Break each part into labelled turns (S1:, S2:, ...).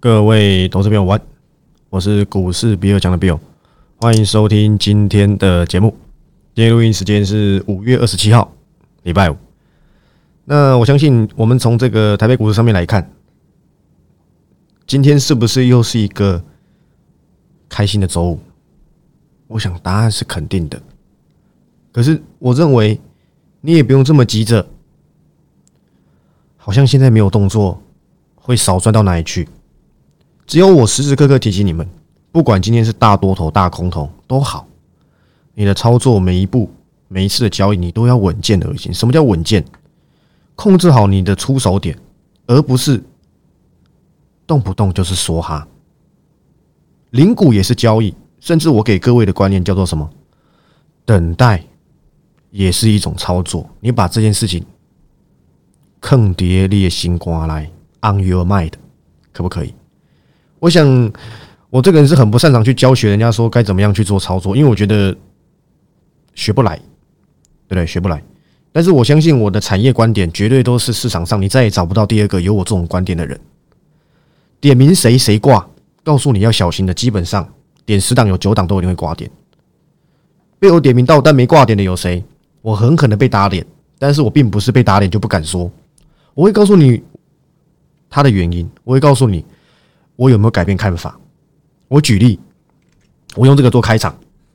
S1: 各位投资朋友，晚，我是股市比尔强的 Bill，欢迎收听今天的节目。今天录音时间是五月二十七号，礼拜五。那我相信，我们从这个台北股市上面来看，今天是不是又是一个开心的周五？我想答案是肯定的。可是，我认为你也不用这么急着，好像现在没有动作，会少赚到哪里去？只有我时时刻刻提醒你们，不管今天是大多头、大空头都好，你的操作每一步、每一次的交易，你都要稳健而行。什么叫稳健？控制好你的出手点，而不是动不动就是梭哈。零股也是交易，甚至我给各位的观念叫做什么？等待也是一种操作。你把这件事情坑爹裂心瓜来 on your mind，可不可以？我想，我这个人是很不擅长去教学人家说该怎么样去做操作，因为我觉得学不来，对不对？学不来。但是我相信我的产业观点绝对都是市场上你再也找不到第二个有我这种观点的人。点名谁谁挂，告诉你要小心的，基本上点十档有九档都一定会挂点。被我点名到但没挂点的有谁？我很可能被打脸，但是我并不是被打脸就不敢说。我会告诉你他的原因，我会告诉你。我有没有改变看法？我举例，我用这个做开场，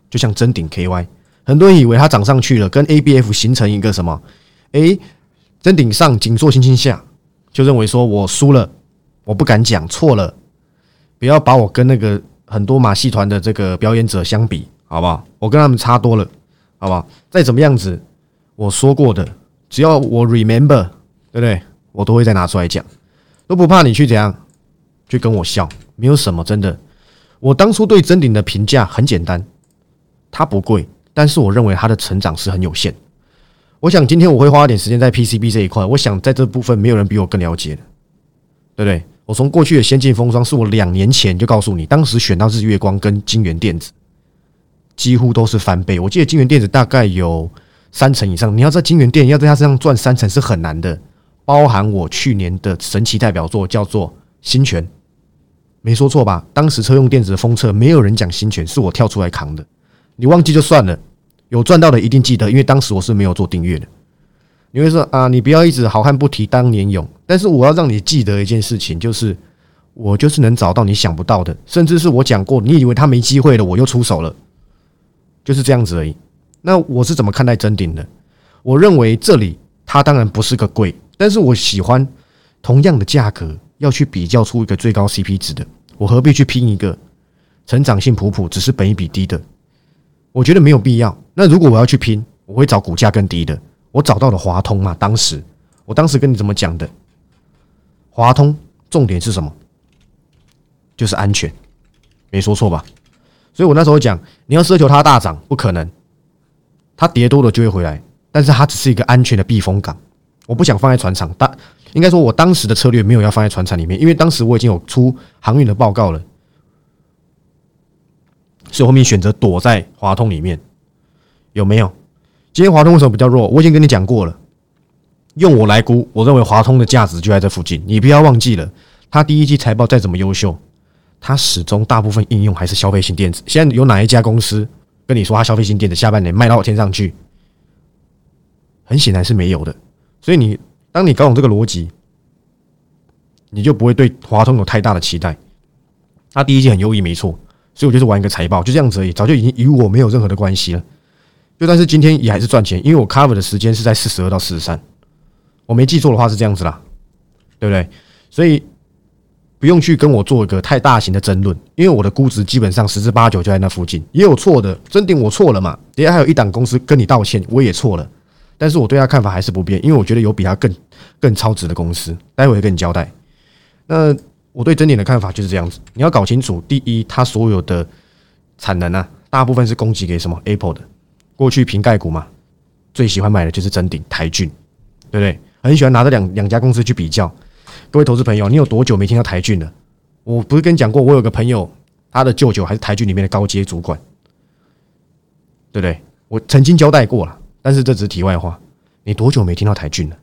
S1: 就像真顶 KY，很多人以为它涨上去了，跟 ABF 形成一个什么？哎，真顶上，紧缩星星下，就认为说我输了，我不敢讲错了，不要把我跟那个很多马戏团的这个表演者相比，好不好？我跟他们差多了，好不好？再怎么样子，我说过的，只要我 remember，对不对？我都会再拿出来讲，都不怕你去怎样。去跟我笑，没有什么真的。我当初对真顶的评价很简单，它不贵，但是我认为它的成长是很有限。我想今天我会花点时间在 PCB 这一块，我想在这部分没有人比我更了解的，对不对？我从过去的先进封装，是我两年前就告诉你，当时选到日月光跟金源电子，几乎都是翻倍。我记得金源电子大概有三成以上，你要在金源电要在它身上赚三成是很难的。包含我去年的神奇代表作叫做。新权，没说错吧？当时车用电子的封测，没有人讲新权，是我跳出来扛的。你忘记就算了，有赚到的一定记得，因为当时我是没有做订阅的。你会说啊，你不要一直好汉不提当年勇。但是我要让你记得一件事情，就是我就是能找到你想不到的，甚至是我讲过，你以为他没机会了，我又出手了，就是这样子而已。那我是怎么看待真顶的？我认为这里它当然不是个贵，但是我喜欢同样的价格。要去比较出一个最高 CP 值的，我何必去拼一个成长性普普，只是本一比低的？我觉得没有必要。那如果我要去拼，我会找股价更低的。我找到了华通嘛？当时，我当时跟你怎么讲的？华通重点是什么？就是安全，没说错吧？所以我那时候讲，你要奢求它大涨，不可能。它跌多了就会回来，但是它只是一个安全的避风港。我不想放在船厂，但应该说，我当时的策略没有要放在船厂里面，因为当时我已经有出航运的报告了，所以后面选择躲在华通里面。有没有？今天华通为什么比较弱？我已经跟你讲过了。用我来估，我认为华通的价值就在这附近。你不要忘记了，它第一季财报再怎么优秀，它始终大部分应用还是消费性电子。现在有哪一家公司跟你说它消费性电子下半年卖到天上去？很显然是没有的。所以你，当你搞懂这个逻辑，你就不会对华通有太大的期待。他第一季很优异，没错，所以我就是玩一个财报，就这样子而已。早就已经与我没有任何的关系了。就但是今天也还是赚钱，因为我 cover 的时间是在四十二到四十三，我没记错的话是这样子啦，对不对？所以不用去跟我做一个太大型的争论，因为我的估值基本上十之八九就在那附近，也有错的，真顶我错了嘛？底下还有一档公司跟你道歉，我也错了。但是我对他看法还是不变，因为我觉得有比他更更超值的公司，待会会跟你交代。那我对真点的看法就是这样子，你要搞清楚，第一，它所有的产能啊，大部分是供给给什么 Apple 的。过去瓶盖股嘛，最喜欢买的就是真顶、台骏，对不对？很喜欢拿这两两家公司去比较。各位投资朋友，你有多久没听到台骏了？我不是跟你讲过，我有个朋友，他的舅舅还是台骏里面的高阶主管，对不对？我曾经交代过了。但是这只是题外话，你多久没听到台骏了？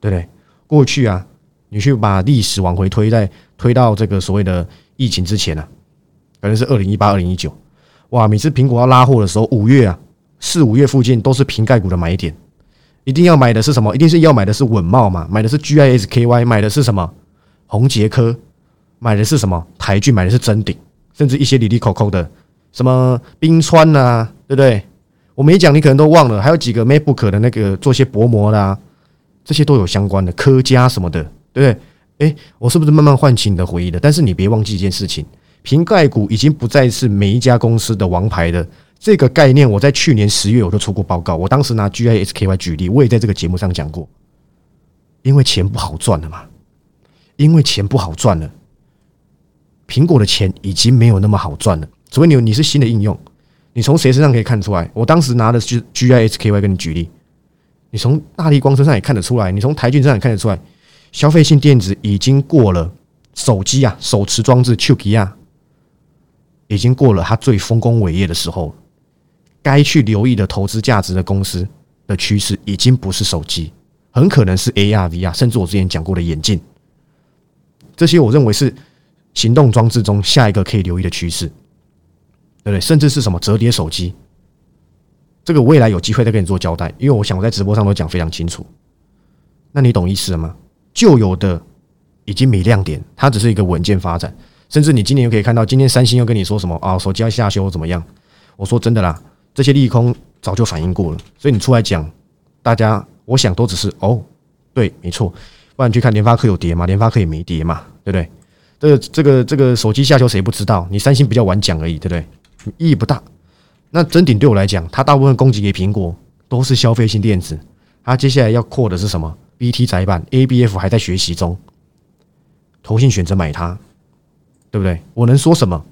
S1: 对不对？过去啊，你去把历史往回推，在推到这个所谓的疫情之前啊，可能是二零一八、二零一九，哇，每次苹果要拉货的时候，五月啊，四五月附近都是瓶盖股的买点，一定要买的是什么？一定是要买的是稳茂嘛，买的是 GISKY，买的是什么？宏杰科，买的是什么？台骏，买的是真鼎，甚至一些里里口口的什么冰川呐，对不对？我没讲，你可能都忘了，还有几个 MacBook 的那个做些薄膜啦，这些都有相关的科家什么的，对不对？诶，我是不是慢慢唤起你的回忆了？但是你别忘记一件事情，瓶盖股已经不再是每一家公司的王牌的这个概念。我在去年十月我就出过报告，我当时拿 GISKY 举例，我也在这个节目上讲过，因为钱不好赚了嘛，因为钱不好赚了，苹果的钱已经没有那么好赚了，除非你你是新的应用。你从谁身上可以看出来？我当时拿的是 GISKY 跟你举例，你从大力光身上也看得出来，你从台骏身上也看得出来，消费性电子已经过了手机啊，手持装置 q k 啊，已经过了它最丰功伟业的时候。该去留意的投资价值的公司的趋势，已经不是手机，很可能是 AR、VR，甚至我之前讲过的眼镜。这些我认为是行动装置中下一个可以留意的趋势。对不对？甚至是什么折叠手机，这个未来有机会再跟你做交代，因为我想我在直播上都讲非常清楚。那你懂意思了吗？旧有的已经没亮点，它只是一个稳健发展。甚至你今年又可以看到，今天三星又跟你说什么啊？手机要下修怎么样？我说真的啦，这些利空早就反映过了，所以你出来讲，大家我想都只是哦，对，没错。不然去看联发科有跌吗？联发科也没跌嘛，对不对？这个这个这个手机下修谁不知道？你三星比较晚讲而已，对不对？意义不大。那真顶对我来讲，它大部分供给给苹果都是消费性电子。它接下来要扩的是什么？BT 窄板，ABF 还在学习中。投信选择买它，对不对？我能说什么？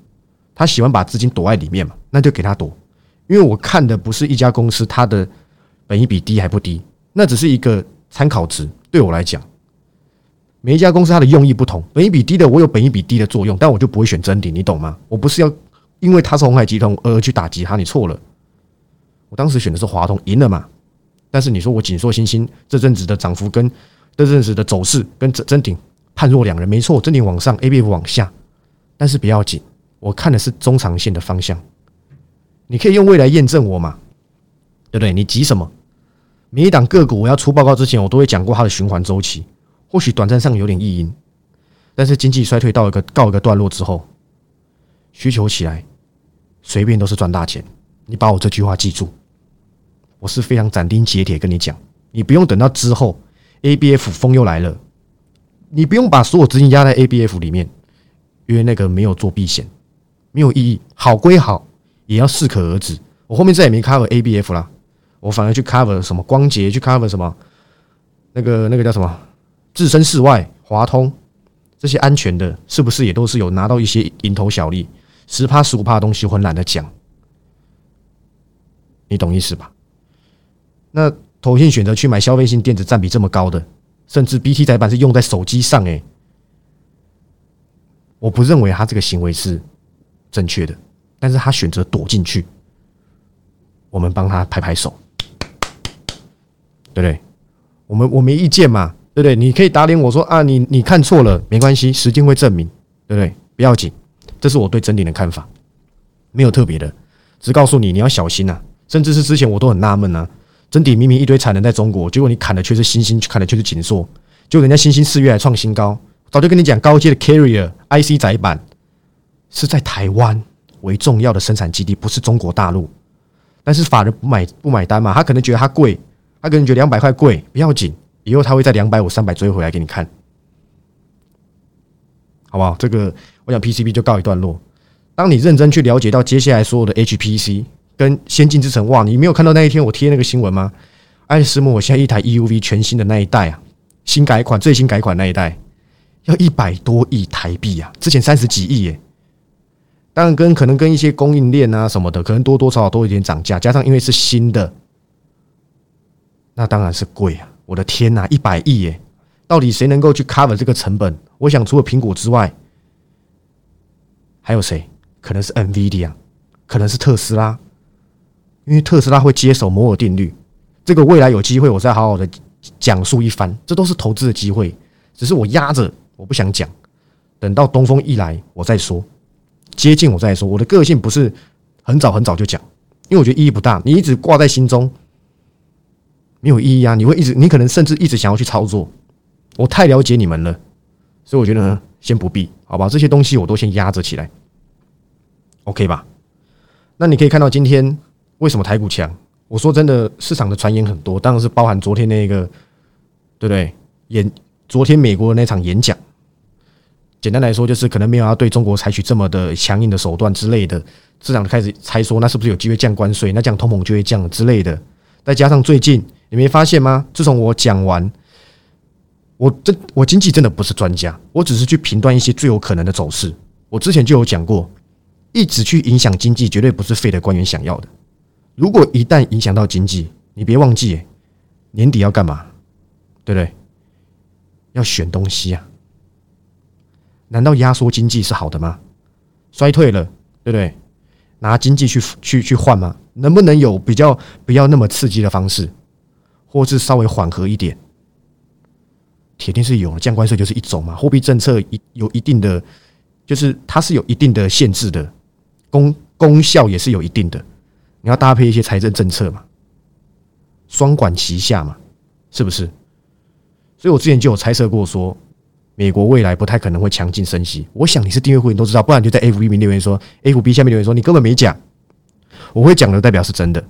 S1: 他喜欢把资金躲在里面嘛，那就给他躲。因为我看的不是一家公司它的本益比低还不低，那只是一个参考值。对我来讲，每一家公司它的用意不同，本益比低的我有本益比低的作用，但我就不会选真顶，你懂吗？我不是要。因为它是红海集团而去打击它，你错了。我当时选的是华通，赢了嘛？但是你说我锦硕、星星这阵子的涨幅跟这阵子的走势跟真真顶判若两人，没错，真顶往上，A B F 往下，但是不要紧，我看的是中长线的方向。你可以用未来验证我嘛？对不对？你急什么？每一档个股我要出报告之前，我都会讲过它的循环周期。或许短暂上有点异音，但是经济衰退到一个告一个段落之后。需求起来，随便都是赚大钱。你把我这句话记住，我是非常斩钉截铁跟你讲，你不用等到之后 A B F 风又来了，你不用把所有资金压在 A B F 里面，因为那个没有做避险，没有意义。好归好，也要适可而止。我后面再也没 cover A B F 啦，我反而去 cover 什么光洁，去 cover 什么那个那个叫什么置身事外华通这些安全的，是不是也都是有拿到一些蝇头小利？十趴十五趴的东西，我很懒得讲，你懂意思吧？那投信选择去买消费性电子占比这么高的，甚至 BT 载板是用在手机上，诶，我不认为他这个行为是正确的，但是他选择躲进去，我们帮他拍拍手，对不对？我们我没意见嘛，对不对？你可以打脸我说啊，你你看错了，没关系，时间会证明，对不对？不要紧。这是我对真顶的看法，没有特别的，只告诉你你要小心呐。甚至是之前我都很纳闷呐，真顶明明一堆产能在中国，结果你砍的却是星星，砍的却是锦硕，就人家星星四月还创新高。早就跟你讲，高阶的 carrier IC 载板是在台湾为重要的生产基地，不是中国大陆。但是法人不买不买单嘛，他可能觉得它贵，他可能觉得两百块贵，不要紧，以后他会在两百五、三百追回来给你看。好不好？这个我想 PCB 就告一段落。当你认真去了解到接下来所有的 HPC 跟先进之城，哇！你没有看到那一天我贴那个新闻吗？爱思摩现在一台 EUV 全新的那一代啊，新改款、最新改款那一代要一百多亿台币啊，之前三十几亿耶。当然跟可能跟一些供应链啊什么的，可能多多少少都有点涨价，加上因为是新的，那当然是贵啊！我的天呐，一百亿耶！到底谁能够去 cover 这个成本？我想除了苹果之外，还有谁？可能是 NVIDIA，可能是特斯拉，因为特斯拉会接手摩尔定律。这个未来有机会，我再好好的讲述一番。这都是投资的机会，只是我压着，我不想讲，等到东风一来我再说，接近我再说。我的个性不是很早很早就讲，因为我觉得意义不大，你一直挂在心中没有意义啊！你会一直，你可能甚至一直想要去操作。我太了解你们了，所以我觉得呢，先不必，好吧？这些东西我都先压着起来，OK 吧？那你可以看到今天为什么台股强？我说真的，市场的传言很多，当然是包含昨天那个，对不对？演昨天美国的那场演讲，简单来说就是可能没有要对中国采取这么的强硬的手段之类的，市场开始猜说那是不是有机会降关税？那这样通膨就会降之类的。再加上最近你没发现吗？自从我讲完，我真我经济真的不是专家，我只是去评断一些最有可能的走势。我之前就有讲过，一直去影响经济，绝对不是废的官员想要的。如果一旦影响到经济，你别忘记年底要干嘛，对不对？要选东西啊？难道压缩经济是好的吗？衰退了，对不对？拿经济去去去换吗？能不能有比较不要那么刺激的方式，或是稍微缓和一点？铁定是有降关税就是一种嘛，货币政策一有一定的，就是它是有一定的限制的，功功效也是有一定的。你要搭配一些财政政策嘛，双管齐下嘛，是不是？所以我之前就有猜测过，说美国未来不太可能会强劲升息。我想你是订阅会员都知道，不然就在 F B 面留言说，F B 下面留言说你根本没讲。我会讲的代表是真的，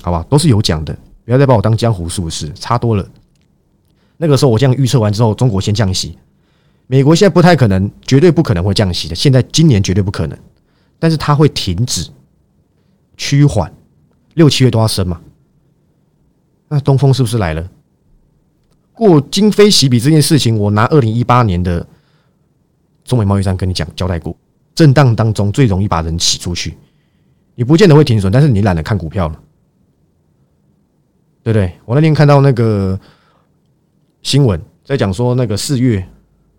S1: 好吧？都是有讲的，不要再把我当江湖术士，差多了。那个时候我这样预测完之后，中国先降息，美国现在不太可能，绝对不可能会降息的。现在今年绝对不可能，但是它会停止趋缓。六七月都要升嘛？那东风是不是来了？过今非昔比这件事情，我拿二零一八年的中美贸易战跟你讲交代过。震荡当中最容易把人洗出去，你不见得会停损，但是你懒得看股票了，对不对？我那天看到那个新闻在讲说，那个四月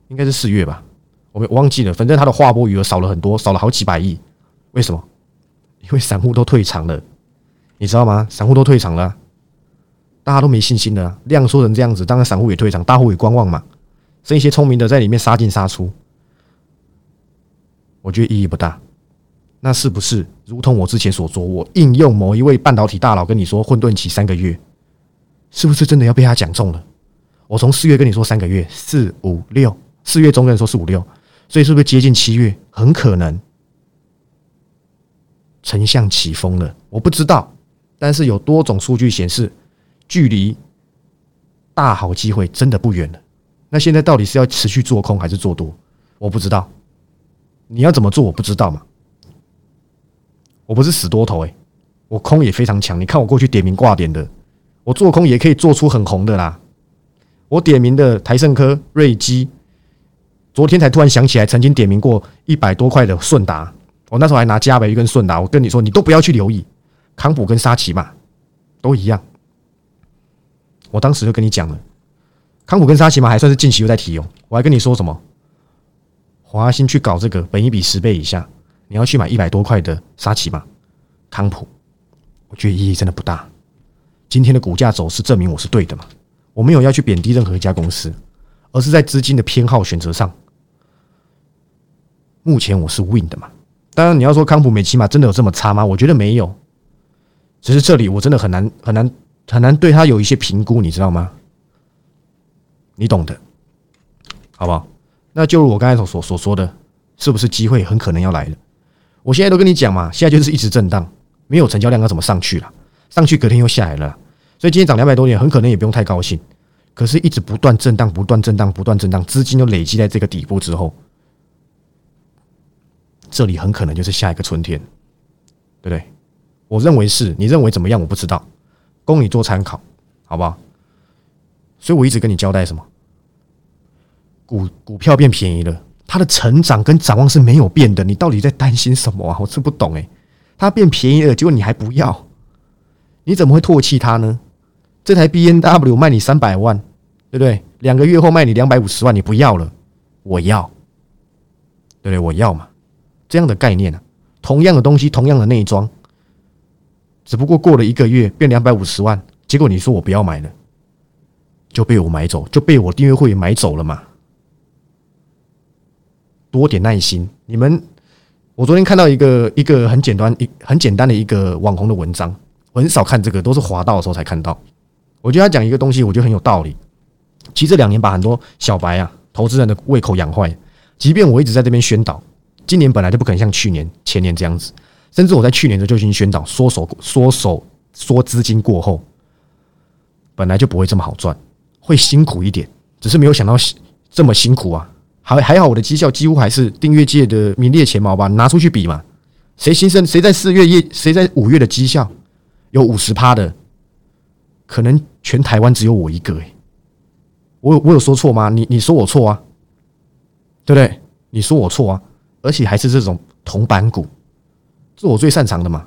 S1: 应该是四月吧，我我忘记了，反正它的划拨余额少了很多，少了好几百亿。为什么？因为散户都退场了。你知道吗？散户都退场了，大家都没信心了。量缩成这样子，当然散户也退场，大户也观望嘛。剩一些聪明的在里面杀进杀出，我觉得意义不大。那是不是如同我之前所说，我应用某一位半导体大佬跟你说，混沌期三个月，是不是真的要被他讲中了？我从四月跟你说三个月，四五六，四月中跟你说四五六，所以是不是接近七月？很可能丞相起风了，我不知道。但是有多种数据显示，距离大好机会真的不远了。那现在到底是要持续做空还是做多？我不知道。你要怎么做？我不知道嘛。我不是死多头诶，我空也非常强。你看我过去点名挂点的，我做空也可以做出很红的啦。我点名的台盛科、瑞基，昨天才突然想起来，曾经点名过一百多块的顺达。我那时候还拿加维跟顺达，我跟你说，你都不要去留意。康普跟沙奇嘛，都一样。我当时就跟你讲了，康普跟沙奇嘛还算是近期又在提哦。我还跟你说什么？华兴去搞这个，本一比十倍以下，你要去买一百多块的沙奇嘛？康普，我觉得意义真的不大。今天的股价走势证明我是对的嘛？我没有要去贬低任何一家公司，而是在资金的偏好选择上，目前我是 win 的嘛。当然，你要说康普美起码，真的有这么差吗？我觉得没有。只是这里我真的很难很难很难对他有一些评估，你知道吗？你懂的，好不好？那就如我刚才所所所说的，是不是机会很可能要来了？我现在都跟你讲嘛，现在就是一直震荡，没有成交量要怎么上去了？上去隔天又下来了，所以今天涨两百多点，很可能也不用太高兴。可是，一直不断震荡，不断震荡，不断震荡，资金都累积在这个底部之后，这里很可能就是下一个春天，对不对？我认为是你认为怎么样？我不知道，供你做参考，好不好？所以我一直跟你交代什么？股股票变便宜了，它的成长跟展望是没有变的。你到底在担心什么啊？我真不懂诶。它变便宜了，结果你还不要，你怎么会唾弃它呢？这台 B N W 卖你三百万，对不对？两个月后卖你两百五十万，你不要了，我要，对不对？我要嘛，这样的概念啊，同样的东西，同样的内装。只不过过了一个月变两百五十万，结果你说我不要买了，就被我买走，就被我订阅会员买走了嘛？多点耐心。你们，我昨天看到一个一个很简单一很简单的一个网红的文章，我很少看这个，都是滑到的时候才看到。我觉得他讲一个东西，我觉得很有道理。其实这两年把很多小白啊、投资人的胃口养坏。即便我一直在这边宣导，今年本来就不可能像去年、前年这样子，甚至我在去年的就已经宣导缩手、缩手、缩资金过后，本来就不会这么好赚，会辛苦一点。只是没有想到这么辛苦啊！还还好，我的绩效几乎还是订阅界的名列前茅吧。拿出去比嘛，谁新生？谁在四月业？谁在五月的绩效有五十趴的？可能全台湾只有我一个诶，我有我有说错吗？你你说我错啊？对不对？你说我错啊？而且还是这种铜板股，是我最擅长的嘛？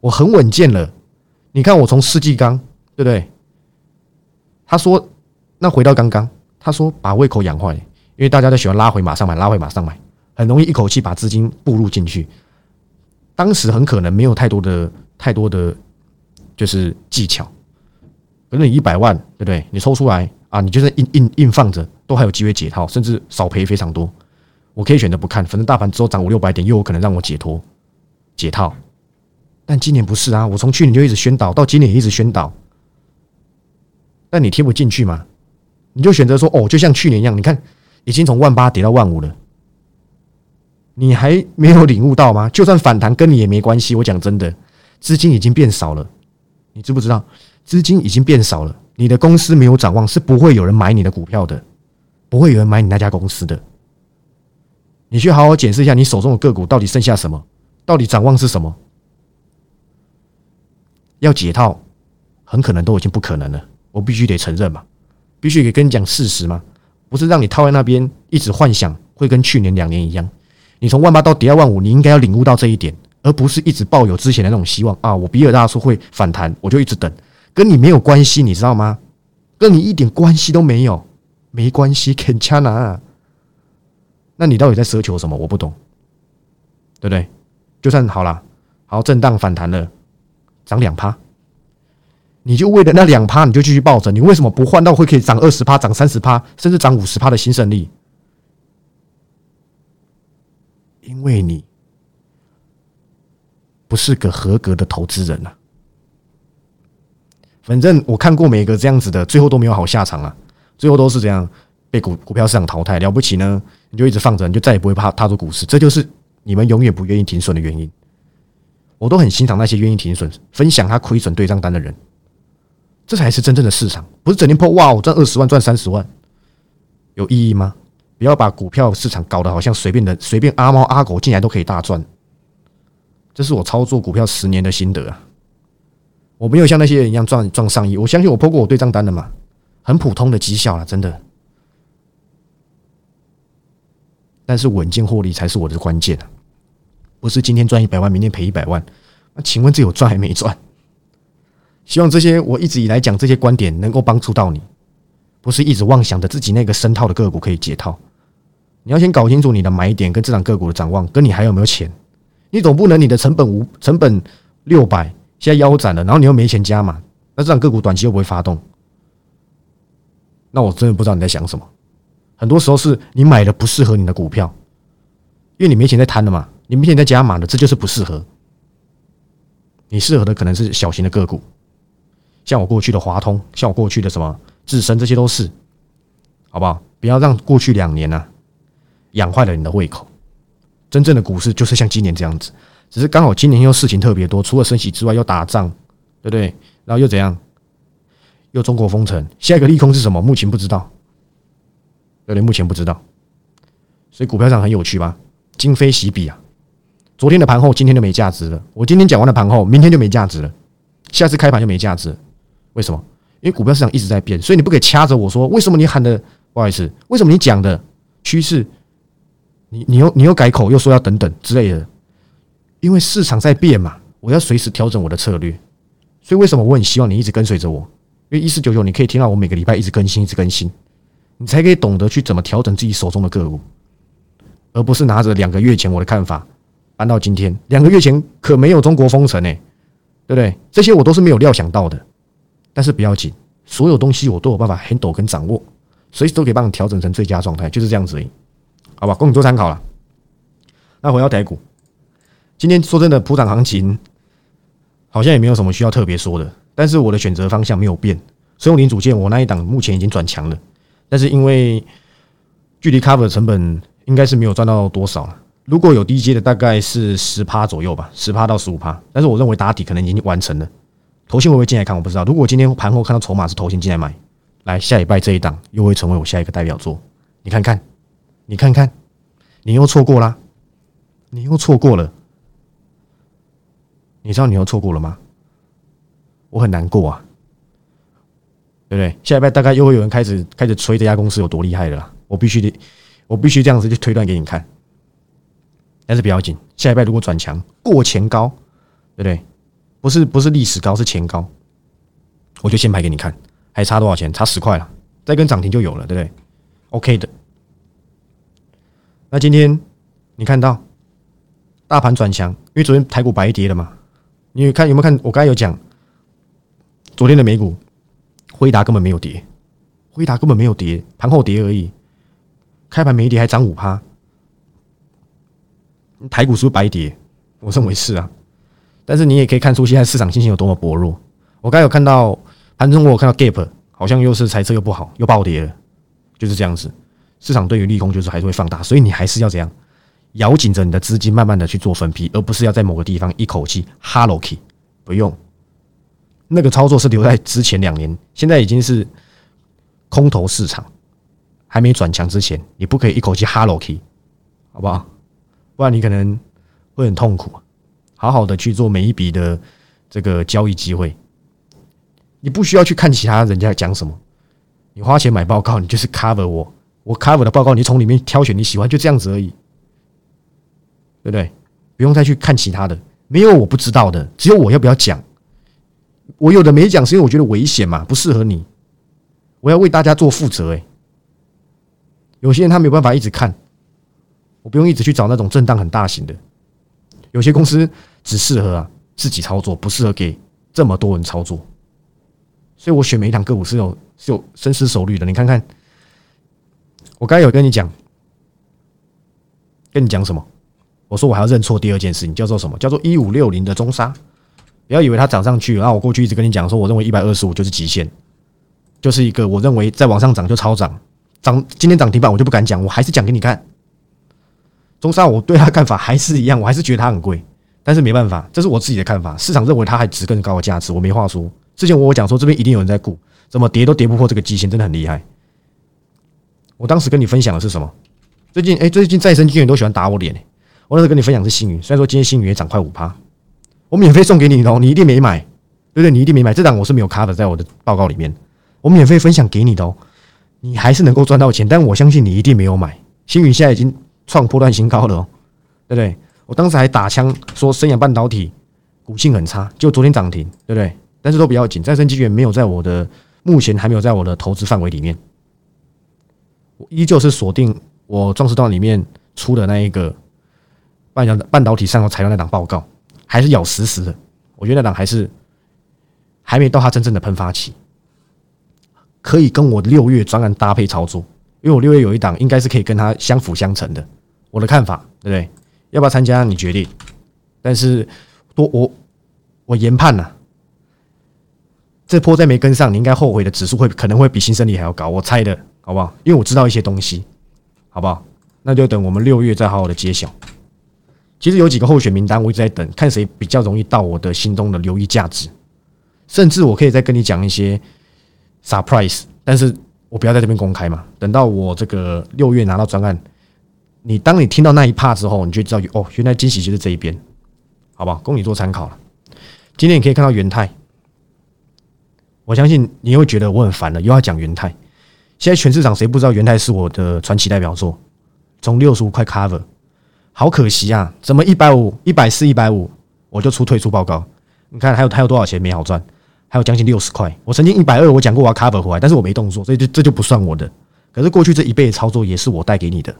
S1: 我很稳健了。你看我从世纪钢，对不对？他说，那回到刚刚，他说把胃口养坏，因为大家都喜欢拉回马上买，拉回马上买，很容易一口气把资金步入进去。当时很可能没有太多的太多的就是技巧。可能你一百万，对不对？你抽出来啊，你就是硬硬硬放着，都还有机会解套，甚至少赔非常多。我可以选择不看，反正大盘之后涨五六百点，又有可能让我解脱解套。但今年不是啊，我从去年就一直宣导，到今年也一直宣导。但你听不进去嘛？你就选择说哦，就像去年一样，你看已经从万八跌到万五了，你还没有领悟到吗？就算反弹跟你也没关系。我讲真的，资金已经变少了，你知不知道？资金已经变少了，你的公司没有展望，是不会有人买你的股票的，不会有人买你那家公司的。你去好好检视一下你手中的个股到底剩下什么，到底展望是什么？要解套，很可能都已经不可能了。我必须得承认嘛，必须得跟你讲事实嘛，不是让你套在那边一直幻想会跟去年两年一样。你从万八到跌到万五，你应该要领悟到这一点，而不是一直抱有之前的那种希望啊！我比尔大叔会反弹，我就一直等。跟你没有关系，你知道吗？跟你一点关系都没有，没关系，肯掐拿。那你到底在奢求什么？我不懂，对不对？就算好了，好震荡反弹了，涨两趴，你就为了那两趴，你就继续抱着？你为什么不换到会可以涨二十趴、涨三十趴，甚至涨五十趴的新胜利？因为你不是个合格的投资人呐。反正我看过每个这样子的，最后都没有好下场啊！最后都是这样被股股票市场淘汰。了不起呢，你就一直放着，你就再也不会怕踏入股市。这就是你们永远不愿意停损的原因。我都很欣赏那些愿意停损、分享他亏损对账单的人。这才是真正的市场，不是整天破哇！我赚二十万，赚三十万，有意义吗？不要把股票市场搞得好像随便的、随便阿猫阿狗进来都可以大赚。这是我操作股票十年的心得啊！我没有像那些人一样赚赚上亿，我相信我破过我对账单的嘛，很普通的绩效了，真的。但是稳健获利才是我的关键啊，不是今天赚一百万，明天赔一百万。那请问这有赚还没赚？希望这些我一直以来讲这些观点能够帮助到你，不是一直妄想着自己那个深套的个股可以解套。你要先搞清楚你的买点跟这档个股的展望，跟你还有没有钱。你总不能你的成本五成本六百。现在腰斩了，然后你又没钱加嘛？那这样个股短期又不会发动，那我真的不知道你在想什么。很多时候是你买的不适合你的股票，因为你没钱在摊了嘛，你没钱在加码的，这就是不适合。你适合的可能是小型的个股，像我过去的华通，像我过去的什么智深，这些都是，好不好？不要让过去两年呢养坏了你的胃口。真正的股市就是像今年这样子。只是刚好今年又事情特别多，除了升息之外，又打仗，对不对？然后又怎样？又中国封城，下一个利空是什么？目前不知道，有点目前不知道。所以股票上很有趣吧？今非昔比啊！昨天的盘后，今天就没价值了。我今天讲完了盘后，明天就没价值了。下次开盘就没价值，为什么？因为股票市场一直在变，所以你不可以掐着我说，为什么你喊的不好意思？为什么你讲的趋势，你你又你又改口，又说要等等之类的？因为市场在变嘛，我要随时调整我的策略，所以为什么我很希望你一直跟随着我？因为一四九九你可以听到我每个礼拜一直更新，一直更新，你才可以懂得去怎么调整自己手中的个股，而不是拿着两个月前我的看法搬到今天。两个月前可没有中国封城呢，对不对？这些我都是没有料想到的，但是不要紧，所有东西我都有办法 handle 跟掌握，随时都可以帮你调整成最佳状态，就是这样子。好吧，供你做参考了。那回到台股，今天说真的，普涨行情好像也没有什么需要特别说的，但是我的选择方向没有变。所以我零组件我那一档目前已经转强了，但是因为距离 cover 的成本应该是没有赚到多少。如果有低阶的，大概是十趴左右吧，十趴到十五趴。但是我认为打底可能已经完成了。头先会不会进来看？我不知道。如果今天盘后看到筹码是头先进来买，来下礼拜这一档又会成为我下一个代表作。你看看，你看看，你又错过啦，你又错过了。你知道你又错过了吗？我很难过啊，对不对？下一拜大概又会有人开始开始吹这家公司有多厉害了。我必须得，我必须这样子去推断给你看。但是不要紧，下一拜如果转强过前高，对不对？不是不是历史高，是前高，我就先排给你看，还差多少钱？差十块了，再跟涨停就有了，对不对？OK 的。那今天你看到大盘转强，因为昨天台股白跌了嘛？你看有没有看？我刚才有讲，昨天的美股，辉达根本没有跌，辉达根本没有跌，盘后跌而已，开盘没跌还涨五趴。台股是不是白跌？我认为是啊，但是你也可以看出现在市场信心有多么薄弱。我刚有看到盘中，我有看到 Gap 好像又是猜测又不好，又暴跌了，就是这样子。市场对于利空就是还是会放大，所以你还是要怎样咬紧着你的资金，慢慢的去做分批，而不是要在某个地方一口气 Hello Key，不用。那个操作是留在之前两年，现在已经是空头市场，还没转强之前，你不可以一口气 Hello Key，好不好？不然你可能会很痛苦。好好的去做每一笔的这个交易机会，你不需要去看其他人家讲什么，你花钱买报告，你就是 cover 我，我 cover 的报告，你从里面挑选你喜欢，就这样子而已，对不对？不用再去看其他的，没有我不知道的，只有我要不要讲。我有的没讲，是因为我觉得危险嘛，不适合你。我要为大家做负责，诶，有些人他没有办法一直看。我不用一直去找那种震荡很大型的，有些公司只适合啊自己操作，不适合给这么多人操作。所以我选每一档个股是有是有深思熟虑的。你看看，我刚有跟你讲，跟你讲什么？我说我还要认错第二件事情，叫做什么？叫做一五六零的中沙。不要以为它涨上去，然后我过去一直跟你讲说，我认为一百二十五就是极限，就是一个我认为再往上涨就超涨，涨今天涨停板我就不敢讲，我还是讲给你看。中沙，我对它看法还是一样，我还是觉得它很贵，但是没办法，这是我自己的看法。市场认为它还值更高的价值，我没话说。之前我讲说这边一定有人在顾，怎么跌都跌不破这个极限，真的很厉害。我当时跟你分享的是什么？最近哎，最近再生金源都喜欢打我脸。我那时候跟你分享是星云，虽然说今天星云也涨快五趴，我免费送给你的，你一定没买，对不对？你一定没买，这档我是没有卡的在我的报告里面，我免费分享给你的哦，你还是能够赚到钱，但我相信你一定没有买。星云现在已经。创破断新高了哦，对不对？我当时还打枪说，升阳半导体股性很差，就昨天涨停，对不对？但是都比较紧，再生机源没有在我的目前还没有在我的投资范围里面，我依旧是锁定我壮士段里面出的那一个半导半导体上游材料那档报告，还是咬死死的。我觉得那档还是还没到它真正的喷发期，可以跟我六月专案搭配操作。因为我六月有一档，应该是可以跟它相辅相成的。我的看法，对不对？要不要参加？你决定。但是多我我研判呐，这波再没跟上，你应该后悔的指数会可能会比新胜利还要高。我猜的好不好？因为我知道一些东西，好不好？那就等我们六月再好好的揭晓。其实有几个候选名单，我一直在等，看谁比较容易到我的心中的留意价值。甚至我可以再跟你讲一些 surprise，但是。我不要在这边公开嘛，等到我这个六月拿到专案，你当你听到那一 part 之后，你就知道哦，原来惊喜就是这一边，好吧？供你做参考了。今天你可以看到元泰，我相信你会觉得我很烦了，又要讲元泰。现在全市场谁不知道元泰是我的传奇代表作？从六十五块 cover，好可惜啊！怎么一百五、一百四、一百五，我就出退出报告？你看还有还有多少钱没好赚？还有将近六十块，我曾经一百二，我讲过我要 cover 回来，但是我没动作，所以就这就不算我的。可是过去这一倍的操作也是我带给你的，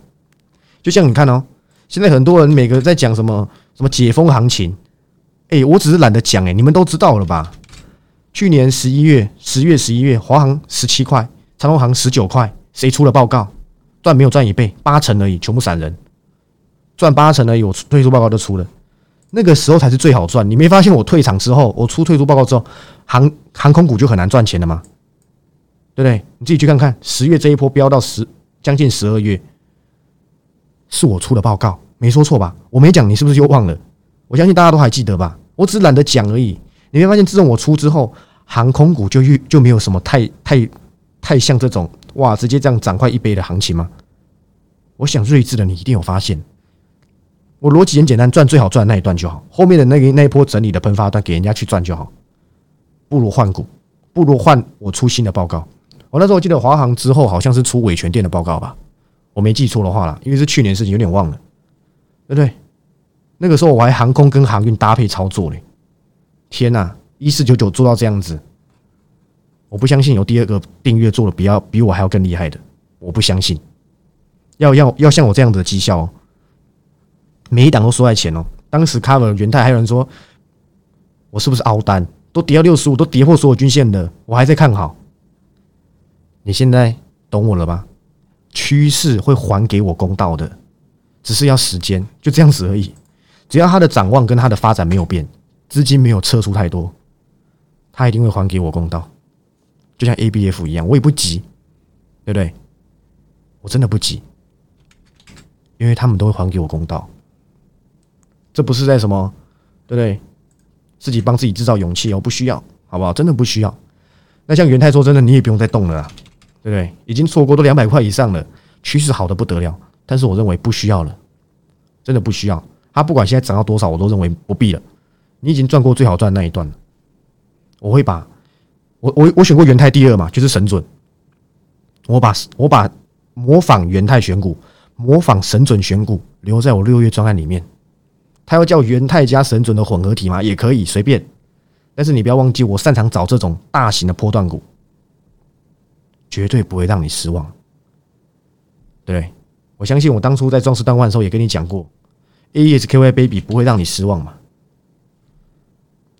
S1: 就像你看哦，现在很多人每个在讲什么什么解封行情，哎，我只是懒得讲，哎，你们都知道了吧？去年十一月、十月、十一月，华航十七块，长隆航十九块，谁出了报告？赚没有赚一倍，八成而已，全部散人，赚八成而已，我退出报告就出了，那个时候才是最好赚。你没发现我退场之后，我出退出报告之后，航航空股就很难赚钱了吗？对不对？你自己去看看，十月这一波飙到十将近十二月，是我出的报告，没说错吧？我没讲，你是不是又忘了？我相信大家都还记得吧？我只懒得讲而已。你没发现，自从我出之后，航空股就越就没有什么太太太像这种哇，直接这样涨快一倍的行情吗？我想睿智的你一定有发现，我逻辑很简单，赚最好赚的那一段就好，后面的那个那一波整理的喷发段给人家去赚就好，不如换股，不如换我出新的报告。我那时候记得华航之后好像是出伟权店的报告吧，我没记错的话了，因为是去年事情，有点忘了，对不对？那个时候我还航空跟航运搭配操作嘞。天呐，一四九九做到这样子，我不相信有第二个订阅做的比较比我还要更厉害的，我不相信。要要要像我这样子的绩效，每一档都输在钱哦。当时 cover 元泰还有人说，我是不是凹单？都跌到六十五，都跌破所有均线的，我还在看好。你现在懂我了吧？趋势会还给我公道的，只是要时间，就这样子而已。只要它的展望跟它的发展没有变。资金没有撤出太多，他一定会还给我公道，就像 A B F 一样，我也不急，对不对？我真的不急，因为他们都会还给我公道。这不是在什么，对不对？自己帮自己制造勇气哦，不需要，好不好？真的不需要。那像元泰说，真的你也不用再动了，对不对？已经错过都两百块以上了，趋势好的不得了，但是我认为不需要了，真的不需要。它不管现在涨到多少，我都认为不必了。你已经赚过最好赚那一段了，我会把我我我选过元泰第二嘛，就是神准。我把我把模仿元泰选股、模仿神准选股留在我六月专案里面。它要叫元泰加神准的混合体吗？也可以随便。但是你不要忘记，我擅长找这种大型的波段股，绝对不会让你失望。对，我相信我当初在壮士断腕的时候也跟你讲过，A E S K Y Baby 不会让你失望嘛。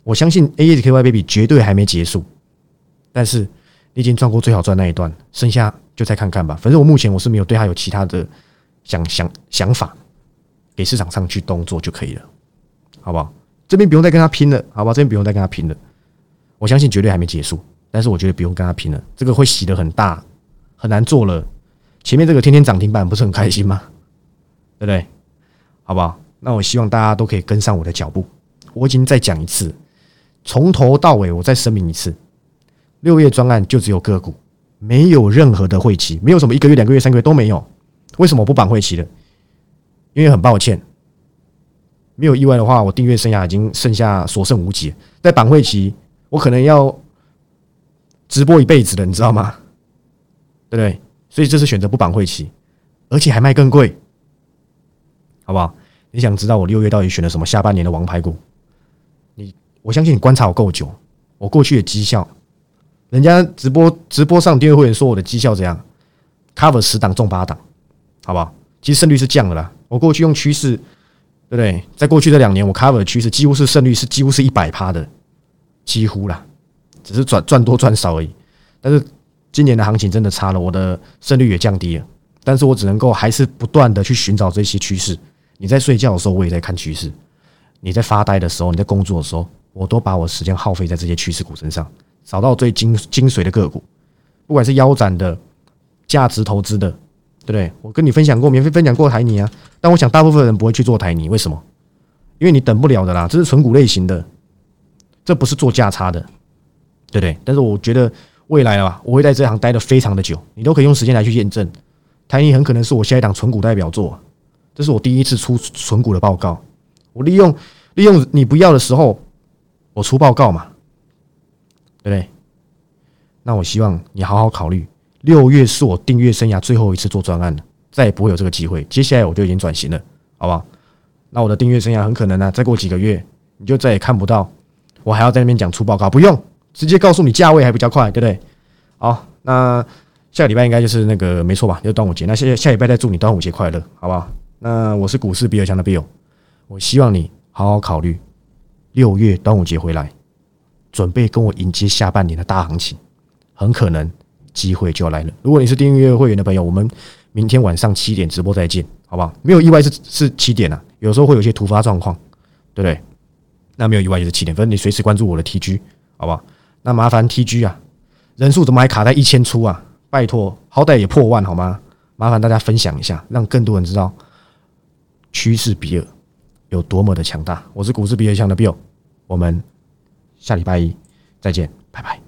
S1: 我相信 A S K Y Baby 绝对还没结束，但是你已经赚过最好赚那一段，剩下就再看看吧。反正我目前我是没有对他有其他的想想想法，给市场上去动作就可以了，好不好？这边不用再跟他拼了，好吧？这边不用再跟他拼了。我相信绝对还没结束，但是我觉得不用跟他拼了，这个会洗的很大，很难做了。前面这个天天涨停板不是很开心吗？对不对？好不好？那我希望大家都可以跟上我的脚步。我已经再讲一次。从头到尾，我再声明一次：六月专案就只有个股，没有任何的会期，没有什么一个月、两个月、三个月都没有。为什么不绑会期了？因为很抱歉，没有意外的话，我订阅生涯已经剩下所剩无几。在绑会期，我可能要直播一辈子的，你知道吗？对不对？所以这次选择不绑会期，而且还卖更贵，好不好？你想知道我六月到底选了什么下半年的王牌股？你我相信你观察我够久，我过去的绩效，人家直播直播上订阅会员说我的绩效怎样？cover 十档中八档，好不好？其实胜率是降了啦。我过去用趋势，对不对？在过去这两年，我 cover 的趋势几乎是胜率是几乎是一百趴的，几乎啦，只是赚赚多赚少而已。但是今年的行情真的差了，我的胜率也降低了。但是我只能够还是不断的去寻找这些趋势。你在睡觉的时候，我也在看趋势；你在发呆的时候，你在工作的时候。我都把我时间耗费在这些趋势股身上，找到最精精髓的个股，不管是腰斩的、价值投资的，对不对？我跟你分享过，免费分享过台泥啊。但我想大部分人不会去做台泥，为什么？因为你等不了的啦，这是纯股类型的，这不是做价差的，对不对？但是我觉得未来啊，我会在这行待的非常的久，你都可以用时间来去验证。台泥很可能是我下一档纯股代表作，这是我第一次出纯股的报告。我利用利用你不要的时候。我出报告嘛，对不对？那我希望你好好考虑。六月是我订阅生涯最后一次做专案了，再也不会有这个机会。接下来我就已经转型了，好不好？那我的订阅生涯很可能呢，再过几个月你就再也看不到我还要在那边讲出报告，不用直接告诉你价位还比较快，对不对？好，那下个礼拜应该就是那个没错吧？就端午节。那下下礼拜再祝你端午节快乐，好不好？那我是股市比尔强的 Bill，我希望你好好考虑。六月端午节回来，准备跟我迎接下半年的大行情，很可能机会就要来了。如果你是订阅会员的朋友，我们明天晚上七点直播再见，好不好？没有意外是是七点啊，有时候会有些突发状况，对不对？那没有意外也是七点，反正你随时关注我的 TG，好不好？那麻烦 TG 啊，人数怎么还卡在一千出啊？拜托，好歹也破万好吗？麻烦大家分享一下，让更多人知道趋势比尔有多么的强大。我是股市比尔强的 Bill，我们下礼拜一再见。拜拜